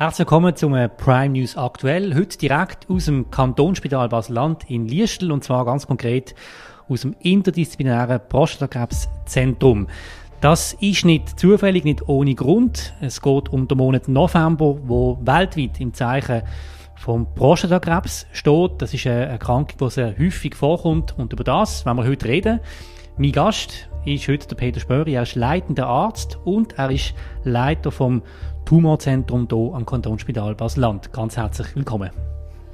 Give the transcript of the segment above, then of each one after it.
Herzlich willkommen zum äh, Prime News aktuell. Heute direkt aus dem Kantonsspital Basel-Land in Liestel und zwar ganz konkret aus dem interdisziplinären Prostatakrebszentrum. Das ist nicht zufällig, nicht ohne Grund. Es geht um den Monat November, wo weltweit im Zeichen vom Prostatakrebs steht. Das ist eine Erkrankung, die sehr häufig vorkommt und über das wenn wir heute reden. Mein Gast ist heute der Peter Spöri. Er ist leitender Arzt und er ist Leiter vom Tumorzentrum hier am Kantonsspital Basel-Land. Ganz herzlich willkommen.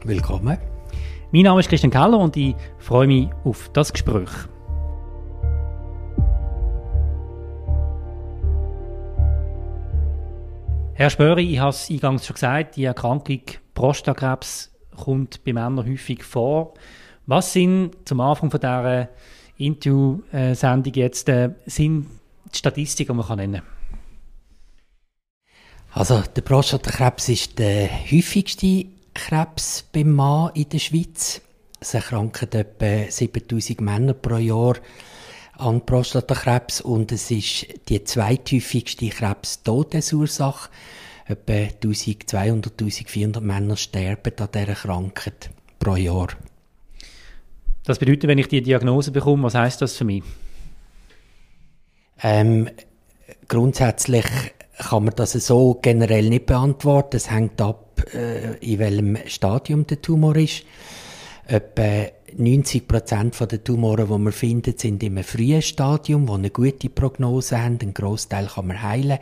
Willkommen. Mein Name ist Christian Keller und ich freue mich auf das Gespräch. Herr Spöri, ich habe es eingangs schon gesagt, die Erkrankung Prostatakrebs kommt bei Männern häufig vor. Was sind zum Anfang von dieser Interview-Sendung jetzt äh, sind die Statistiken, die man nennen kann? Also der Prostatakrebs ist der häufigste Krebs beim Mann in der Schweiz. Es erkranken etwa 7000 Männer pro Jahr an Prostatakrebs und es ist die zweithäufigste Krebstodesursache. Etwa 1200, 1400 Männer sterben an dieser Krankheit pro Jahr. Das bedeutet, wenn ich die Diagnose bekomme, was heißt das für mich? Ähm, grundsätzlich kann man das so generell nicht beantworten. Es hängt ab, äh, in welchem Stadium der Tumor ist. Etwa 90 Prozent der Tumoren, die man findet, sind im frühen Stadium, wo eine gute Prognose haben. Ein Großteil kann man heilen.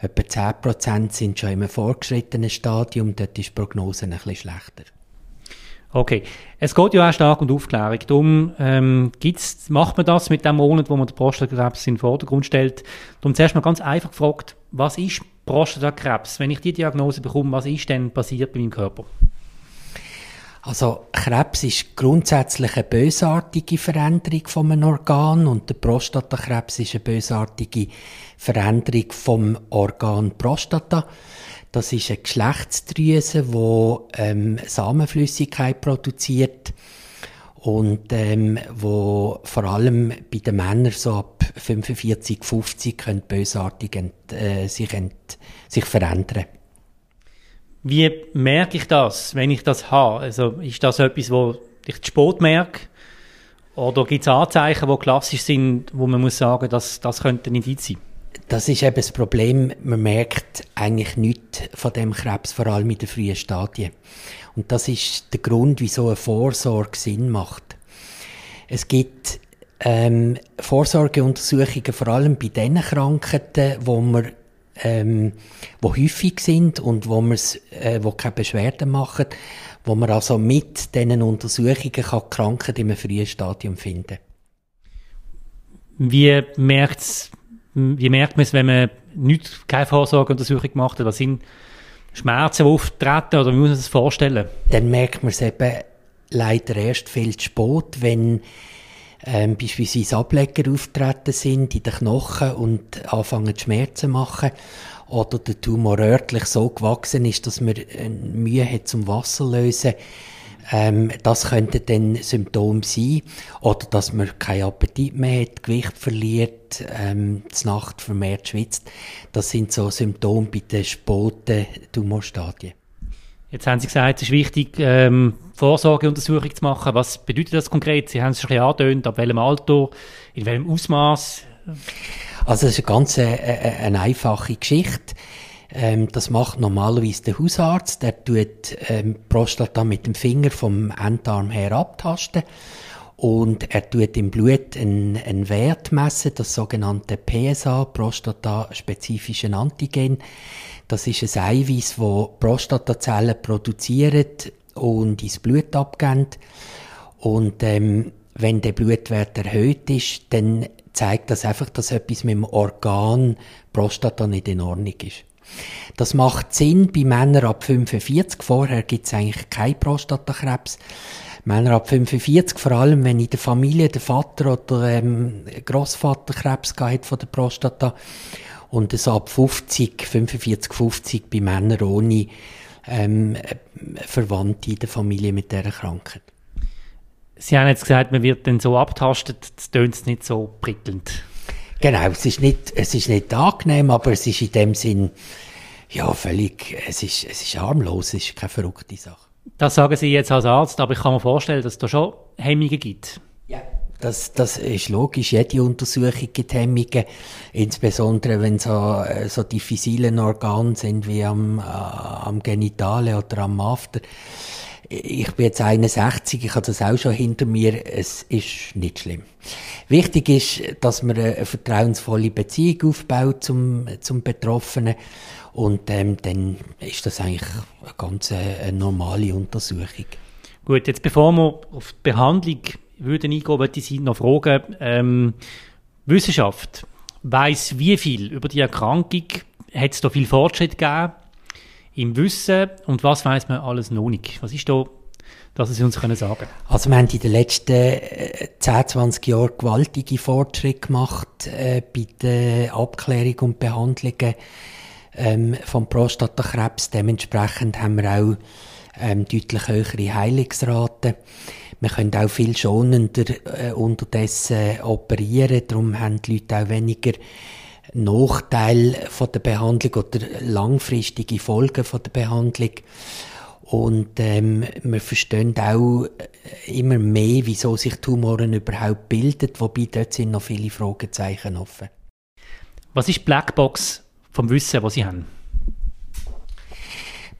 Etwa 10 Prozent sind schon im fortgeschrittenen Stadium. Dort ist die Prognose ein bisschen schlechter. Okay, es geht ja auch stark um Aufklärung. Darum ähm, gibt's, macht man das mit dem Monat, wo man den Prostatakrebs in den Vordergrund stellt. Darum zuerst mal ganz einfach gefragt, was ist Prostatakrebs? Wenn ich die Diagnose bekomme, was ist denn passiert bei meinem Körper? Also Krebs ist grundsätzlich eine bösartige Veränderung von einem Organ und der Prostatakrebs ist eine bösartige Veränderung vom Organ Prostata. Das ist eine Geschlechtsdrüse, die ähm, Samenflüssigkeit produziert und ähm, wo vor allem bei den Männern so ab 45, 50 können bösartig ent, äh, sich, ent, sich verändern. Wie merke ich das, wenn ich das habe? Also ist das etwas, wo ich zu spät merke? Oder gibt es Anzeichen, die klassisch sind, wo man muss sagen, dass das könnte ein Indiz sein? Das ist eben das Problem. Man merkt eigentlich nichts von dem Krebs, vor allem in den frühen Stadien. Und das ist der Grund, wieso eine Vorsorge Sinn macht. Es gibt ähm, Vorsorgeuntersuchungen vor allem bei den Krankheiten, wo man ähm, wo häufig sind und wo, äh, wo keine Beschwerden machen, wo man also mit diesen Untersuchungen kann die Krankheit im frühen Stadium finden. Wie merkt's wie merkt man es, wenn man nicht, keine Vorsorgeuntersuchung gemacht hat? Was sind Schmerzen, die auftreten oder wie muss man sich das vorstellen? Dann merkt man es eben leider erst viel zu spät, wenn ähm, beispielsweise Ableger auftreten sind in den Knochen und anfangen Schmerzen machen oder der Tumor örtlich so gewachsen ist, dass man äh, Mühe hat zum Wasser lösen ähm, das könnte dann Symptom sein. Oder dass man keinen Appetit mehr hat, Gewicht verliert, ähm, die Nacht vermehrt schwitzt. Das sind so Symptome bei den späten Tumorstadien. Jetzt haben Sie gesagt, es ist wichtig, ähm, Vorsorgeuntersuchung zu machen. Was bedeutet das konkret? Sie haben es schon ein bisschen angetönt. Ab welchem Alter, in welchem Ausmaß? Also, es ist eine ganz äh, äh, eine einfache Geschichte. Ähm, das macht normalerweise der Hausarzt. Der tut ähm, Prostata mit dem Finger vom Endarm her abtasten und er tut im Blut einen, einen Wert messen, das sogenannte PSA, prostataspezifischen Antigen. Das ist ein Eiweiß, das Prostatazellen produziert und ins Blut abgeben. Und ähm, wenn der Blutwert erhöht ist, dann zeigt das einfach, dass etwas mit dem Organ Prostata nicht in Ordnung ist. Das macht Sinn bei Männern ab 45. Vorher gibt es eigentlich keinen Prostatakrebs. Männer ab 45, vor allem wenn in der Familie der Vater oder ähm, Großvater Krebs hat von der Prostata und es ab 50, 45, 50 bei Männern ohne ähm, Verwandte in der Familie mit dieser Krankheit. Sie haben jetzt gesagt, man wird dann so abtastet, das tönt nicht so prickelnd. Genau, es ist nicht, es ist nicht angenehm, aber es ist in dem Sinn Ja, völlig. Es ist, es ist harmlos, es ist keine verrückte Sache. Das sagen Sie jetzt als Arzt, aber ich kann mir vorstellen, dass es da schon Hemmungen gibt. Das, das ist logisch. Jede Untersuchung gibt Hemmungen. Insbesondere, wenn so, äh, so diffizilen Organe sind wie am, äh, am Genitale oder am After. Ich bin jetzt 61, ich habe das auch schon hinter mir. Es ist nicht schlimm. Wichtig ist, dass man eine vertrauensvolle Beziehung aufbaut zum, zum Betroffenen. Und ähm, dann ist das eigentlich eine ganz äh, normale Untersuchung. Gut, jetzt bevor wir auf die Behandlung würden eingehen, würde ich Sie noch fragen, ähm, Wissenschaft weiß wie viel über die Erkrankung? Hat es da viel Fortschritt gegeben im Wissen und was weiß man alles noch nicht? Was ist da, dass Sie uns können sagen Also wir haben in den letzten 10, äh, 20 Jahren gewaltige Fortschritte gemacht äh, bei der Abklärung und Behandlungen ähm, vom Prostatakrebs. Dementsprechend haben wir auch ähm, deutlich höhere Heilungsraten. Wir können auch viel schonender äh, unterdessen operieren, darum haben die Leute auch weniger Nachteile von der Behandlung oder langfristige Folgen von der Behandlung. Und ähm, wir verstehen auch immer mehr, wieso sich Tumoren überhaupt bilden, wobei dort sind noch viele Fragezeichen offen. Was ist Blackbox vom Wissen, was Sie haben?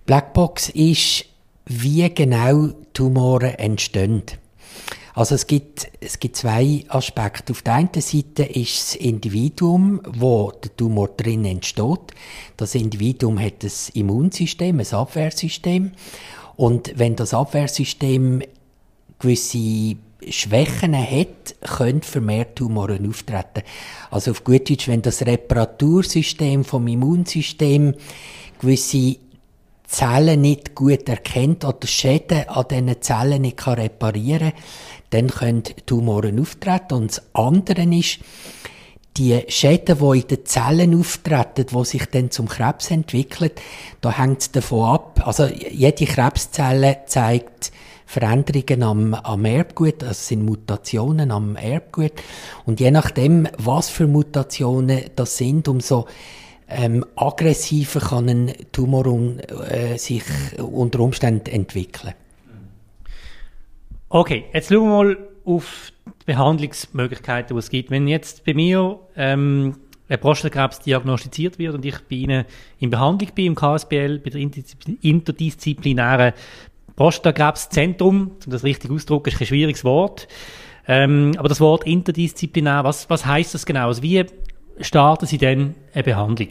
Blackbox ist wie genau Tumore entstehen. Also es gibt, es gibt zwei Aspekte. Auf der einen Seite ist das Individuum, wo der Tumor drin entsteht. Das Individuum hat ein Immunsystem, ein Abwehrsystem. Und wenn das Abwehrsystem gewisse Schwächen hat, können vermehrt Tumoren auftreten. Also auf gut Deutsch, wenn das Reparatursystem vom Immunsystem gewisse Zellen nicht gut erkennt oder Schäden an diesen Zellen nicht kann reparieren dann können Tumoren auftreten. Und das andere ist, die Schäden, die in den Zellen auftreten, die sich dann zum Krebs entwickeln, da hängt es davon ab. Also jede Krebszelle zeigt Veränderungen am, am Erbgut, also sind Mutationen am Erbgut. Und je nachdem, was für Mutationen das sind, umso ähm, aggressiver kann ein Tumor um, äh, sich unter Umständen entwickeln. Okay, jetzt schauen wir mal auf die Behandlungsmöglichkeiten, die es gibt. Wenn jetzt bei mir ähm, ein Prostatakrebs diagnostiziert wird und ich bei Ihnen in Behandlung bin, im KSBL, bei der interdisziplinären Prostatakrebszentrum, um das richtig auszudrücken, ist ein schwieriges Wort. Ähm, aber das Wort interdisziplinär, was, was heißt das genau? Also wie starten Sie denn eine Behandlung?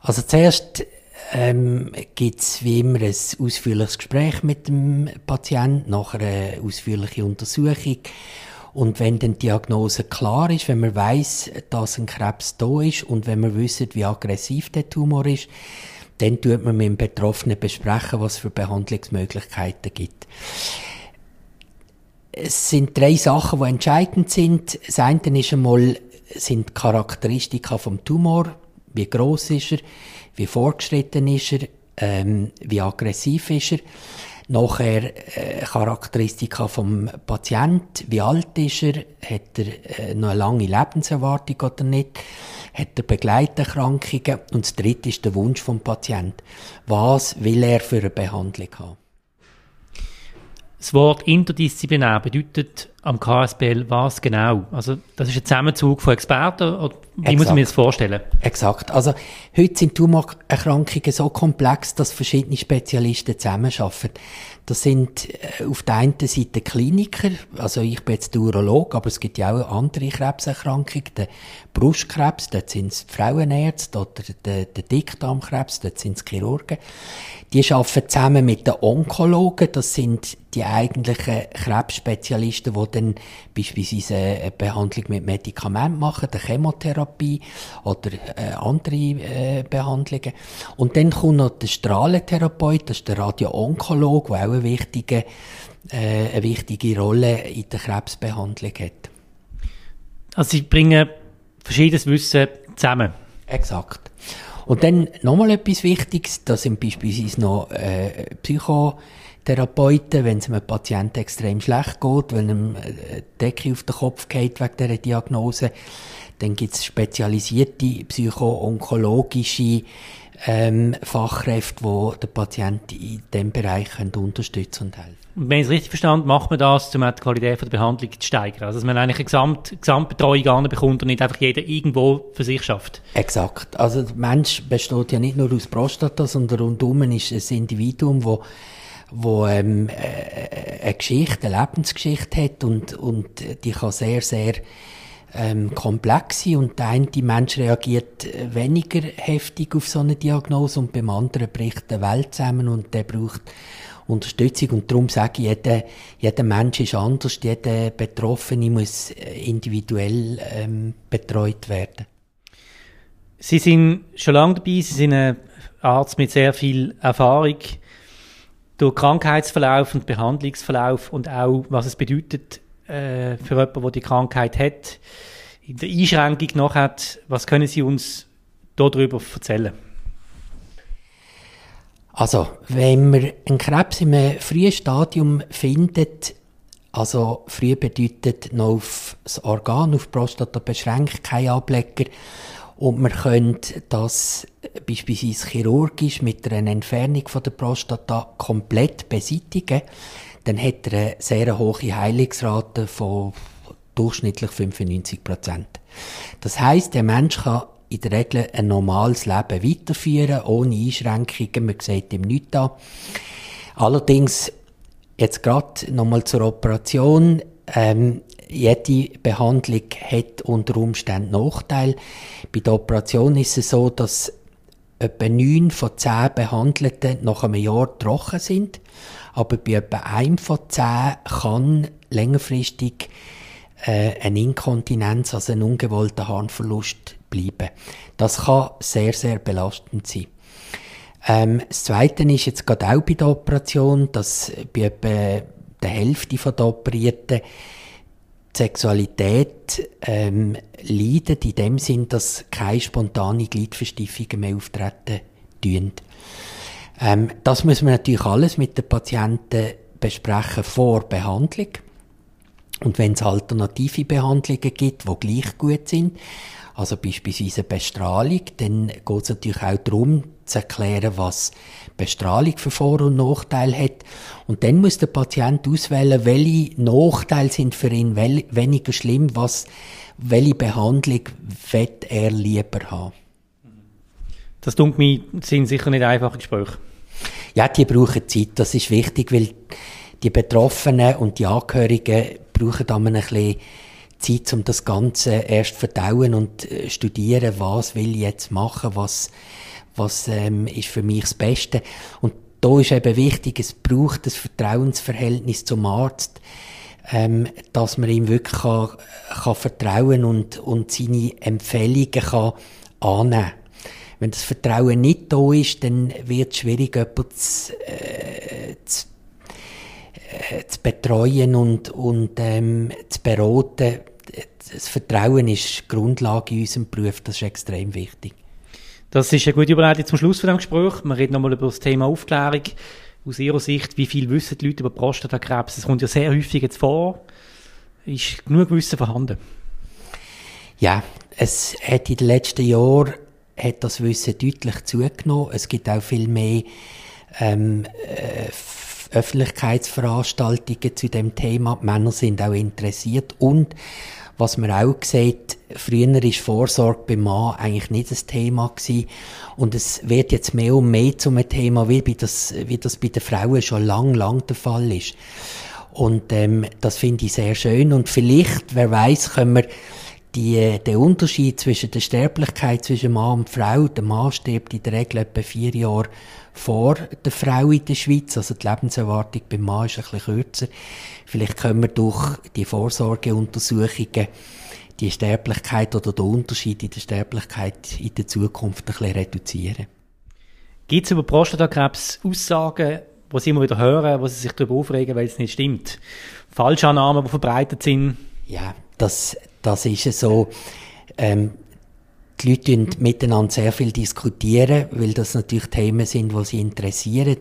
Also zuerst ähm, gibt es wie immer ein ausführliches Gespräch mit dem Patienten, nachher eine ausführliche Untersuchung. Und wenn dann die Diagnose klar ist, wenn man weiß, dass ein Krebs da ist und wenn man wissen, wie aggressiv der Tumor ist, dann tut man mit dem Betroffenen besprechen, was für Behandlungsmöglichkeiten gibt. Es sind drei Sachen, die entscheidend sind. Das eine ist einmal, sind Charakteristika vom Tumor. Wie groß ist er? Wie fortgeschritten ist er? Ähm, wie aggressiv ist er? Nachher äh, Charakteristika vom Patient. Wie alt ist er? Hat er äh, noch eine lange Lebenserwartung oder nicht? Hat er Begleiterkrankungen? Und das dritte ist der Wunsch vom Patient. Was will er für eine Behandlung haben? Das Wort interdisziplinär bedeutet am KSBL was genau? Also das ist ein Zusammenzug von Experten oder wie Exakt. muss man das vorstellen? Exakt. Also heute sind Tumorerkrankungen so komplex, dass verschiedene Spezialisten zusammenarbeiten. Das sind äh, auf der einen Seite Kliniker, also ich bin jetzt Urolog, aber es gibt ja auch andere Krebserkrankungen, der Brustkrebs, dort sind es Frauenärzte, oder der, der Dickdarmkrebs, dort sind es Chirurgen. Die arbeiten zusammen mit den Onkologen, das sind die eigentlichen Krebsspezialisten, die dann beispielsweise eine Behandlung mit Medikamenten machen, eine Chemotherapie oder äh, andere äh, Behandlungen. Und dann kommt noch der Strahlentherapeut, das ist der Radio-Onkologe, der auch eine wichtige, äh, eine wichtige Rolle in der Krebsbehandlung hat. Also Sie bringen verschiedenes Wissen zusammen. Exakt. Und dann nochmal etwas Wichtiges, da sind beispielsweise noch äh, Psycho Therapeuten, wenn es einem Patienten extrem schlecht geht, wenn ihm eine Decke auf den Kopf geht wegen dieser Diagnose. Dann gibt es spezialisierte psycho-onkologische ähm, Fachkräfte, die den Patienten in diesem Bereich können unterstützen und helfen. Und wenn ich es richtig verstanden macht man das, um die Qualität der Behandlung zu steigern. Also, dass man eigentlich eine Gesamt Gesamtbetreuung bekommt und nicht einfach jeder irgendwo für sich schafft. Exakt. Also, der Mensch besteht ja nicht nur aus Prostata, sondern rundum ist ein Individuum, wo wo ähm, äh, eine Geschichte, eine Lebensgeschichte hat und, und die kann sehr, sehr ähm, komplex sein und der eine Mensch reagiert weniger heftig auf so eine Diagnose und beim anderen bricht die Welt zusammen und der braucht Unterstützung. Und darum sage ich, jeder, jeder Mensch ist anders, jeder Betroffene muss individuell ähm, betreut werden. Sie sind schon lange dabei, Sie sind ein Arzt mit sehr viel Erfahrung durch Krankheitsverlauf und Behandlungsverlauf und auch, was es bedeutet äh, für jemanden, der die Krankheit hat, in der Einschränkung noch hat. Was können Sie uns darüber erzählen? Also, wenn man einen Krebs im frühen Stadium findet, also früh bedeutet noch auf das Organ, auf die Prostata beschränkt, kein Ablecker, und man könnte das beispielsweise chirurgisch mit einer Entfernung von der Prostata komplett beseitigen, dann hat er eine sehr hohe Heilungsrate von durchschnittlich 95 Prozent. Das heißt, der Mensch kann in der Regel ein normales Leben weiterführen, ohne Einschränkungen. Man sieht ihm nichts an. Allerdings, jetzt gerade nochmal zur Operation. Ähm, jede Behandlung hat unter Umständen Nachteile. Bei der Operation ist es so, dass etwa neun von zehn Behandelten nach einem Jahr trocken sind. Aber bei etwa einem von zehn kann längerfristig äh, eine Inkontinenz, also ein ungewollter Harnverlust bleiben. Das kann sehr, sehr belastend sein. Ähm, das Zweite ist jetzt gerade auch bei der Operation, dass bei etwa der Hälfte der Operierten Sexualität ähm, leidet, in dem Sinn, dass keine spontane Gliedverstiefungen mehr auftreten tun. Ähm, das müssen wir natürlich alles mit den Patienten besprechen vor Behandlung. Und wenn es alternative Behandlungen gibt, die gleich gut sind, also beispielsweise Bestrahlung, dann geht es natürlich auch darum, zu erklären, was Bestrahlung für Vor- und Nachteile hat. Und dann muss der Patient auswählen, welche Nachteile sind für ihn weniger schlimm, was, welche Behandlung wird er lieber haben. Das tut mir, sind sicher nicht einfache Gespräche. Ja, die brauchen Zeit. Das ist wichtig, weil die Betroffenen und die Angehörigen brauchen dann ein bisschen Zeit, um das Ganze erst verdauen und äh, studieren, was will ich jetzt machen, was, was ähm, ist für mich das Beste. Und da ist eben wichtig, es braucht das Vertrauensverhältnis zum Arzt, ähm, dass man ihm wirklich kann, kann vertrauen und, und seine Empfehlungen kann annehmen Wenn das Vertrauen nicht da ist, dann wird es schwierig, jemanden zu, äh, zu äh, zu betreuen und, und ähm, zu beraten. Das Vertrauen ist Grundlage in unserem Beruf, das ist extrem wichtig. Das ist eine gute Überleitung zum Schluss von dem Gespräch. Wir reden nochmal über das Thema Aufklärung. Aus Ihrer Sicht, wie viel wissen die Leute über Prostatakrebs? Es kommt ja sehr häufig jetzt vor. Ist genug Wissen vorhanden? Ja, es hat in den letzten Jahren hat das Wissen deutlich zugenommen. Es gibt auch viel mehr ähm, äh, Öffentlichkeitsveranstaltungen zu dem Thema. Die Männer sind auch interessiert und was man auch sieht, früher ist Vorsorge beim Mann eigentlich nicht das Thema gewesen. Und es wird jetzt mehr und mehr zum Thema, wie, das, wie das bei den Frauen schon lang, lang der Fall ist. Und ähm, das finde ich sehr schön. Und vielleicht, wer weiß, können wir die, den Unterschied zwischen der Sterblichkeit zwischen Mann und Frau, der Mann stirbt in der Regel etwa vier Jahre vor der Frau in der Schweiz. Also die Lebenserwartung beim Mann ist ein bisschen kürzer. Vielleicht können wir durch die Vorsorgeuntersuchungen die Sterblichkeit oder den Unterschied in der Sterblichkeit in der Zukunft ein bisschen reduzieren. Gibt es über Prostatakrebs Aussagen, die Sie immer wieder hören, wo Sie sich darüber aufregen, weil es nicht stimmt? Falschannahmen, die verbreitet sind? Ja, das, das ist so. Ähm, die Leute miteinander sehr viel diskutieren, weil das natürlich Themen sind, die sie interessieren.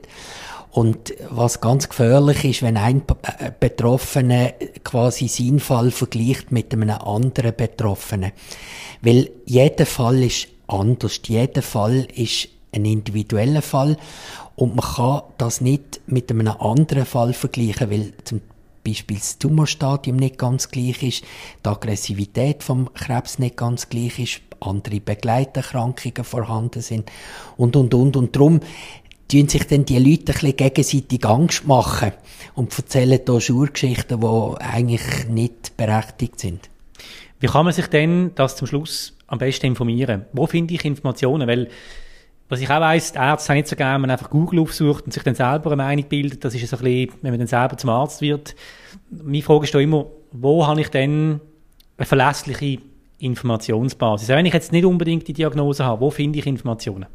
Und was ganz gefährlich ist, wenn ein äh, Betroffener quasi seinen Fall vergleicht mit einem anderen Betroffenen. Weil jeder Fall ist anders. Jeder Fall ist ein individueller Fall. Und man kann das nicht mit einem anderen Fall vergleichen, weil zum Beispiel das Tumorstadium nicht ganz gleich ist, die Aggressivität vom Krebs nicht ganz gleich ist, andere Begleiterkrankungen vorhanden sind und, und, und. Und darum tun sich dann die Leute ein bisschen gegenseitig Angst machen und erzählen hier Schurgeschichten, die eigentlich nicht berechtigt sind. Wie kann man sich denn das zum Schluss am besten informieren? Wo finde ich Informationen? Weil, was ich auch weiss, die Ärzte haben nicht so gerne, wenn man einfach Google aufsucht und sich dann selber eine Meinung bildet. Das ist so ein bisschen, wenn man dann selber zum Arzt wird. Meine Frage ist da immer, wo habe ich denn eine verlässliche Informationsbasis? Auch wenn ich jetzt nicht unbedingt die Diagnose habe, wo finde ich Informationen?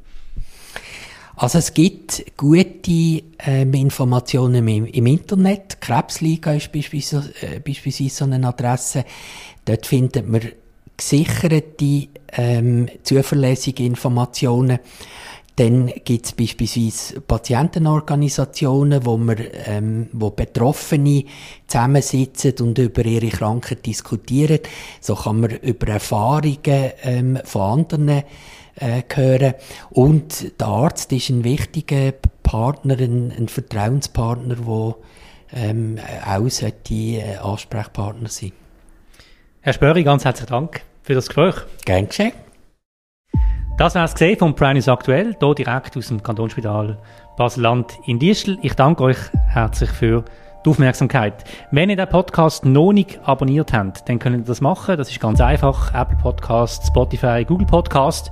Also es gibt gute ähm, Informationen im, im, Internet. Krebsliga ist beispielsweise, äh, beispielsweise so eine Adresse. Dort findet man gesicherte, ähm, zuverlässige Informationen. Dann gibt es beispielsweise Patientenorganisationen, wo, wir, ähm, wo Betroffene zusammensitzen und über ihre Krankheit diskutieren. So kann man über Erfahrungen ähm, von anderen äh, hören. Und der Arzt ist ein wichtiger Partner, ein, ein Vertrauenspartner, der ähm, auch sollte äh, Ansprechpartner sein. Herr Spöri, ganz herzlichen Dank für das Gespräch. Gern geschehen. Das war es gesehen vom Prime News aktuell, hier direkt aus dem Kantonsspital Basel-Land in Diestel. Ich danke euch herzlich für die Aufmerksamkeit. Wenn ihr den Podcast noch nicht abonniert habt, dann könnt ihr das machen. Das ist ganz einfach. Apple Podcast, Spotify, Google Podcast.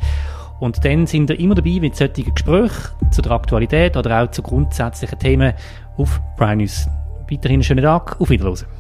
Und dann sind ihr immer dabei mit solchen Gesprächen zu der Aktualität oder auch zu grundsätzlichen Themen auf Prime News. Weiterhin einen schönen Tag. Auf Wiedersehen.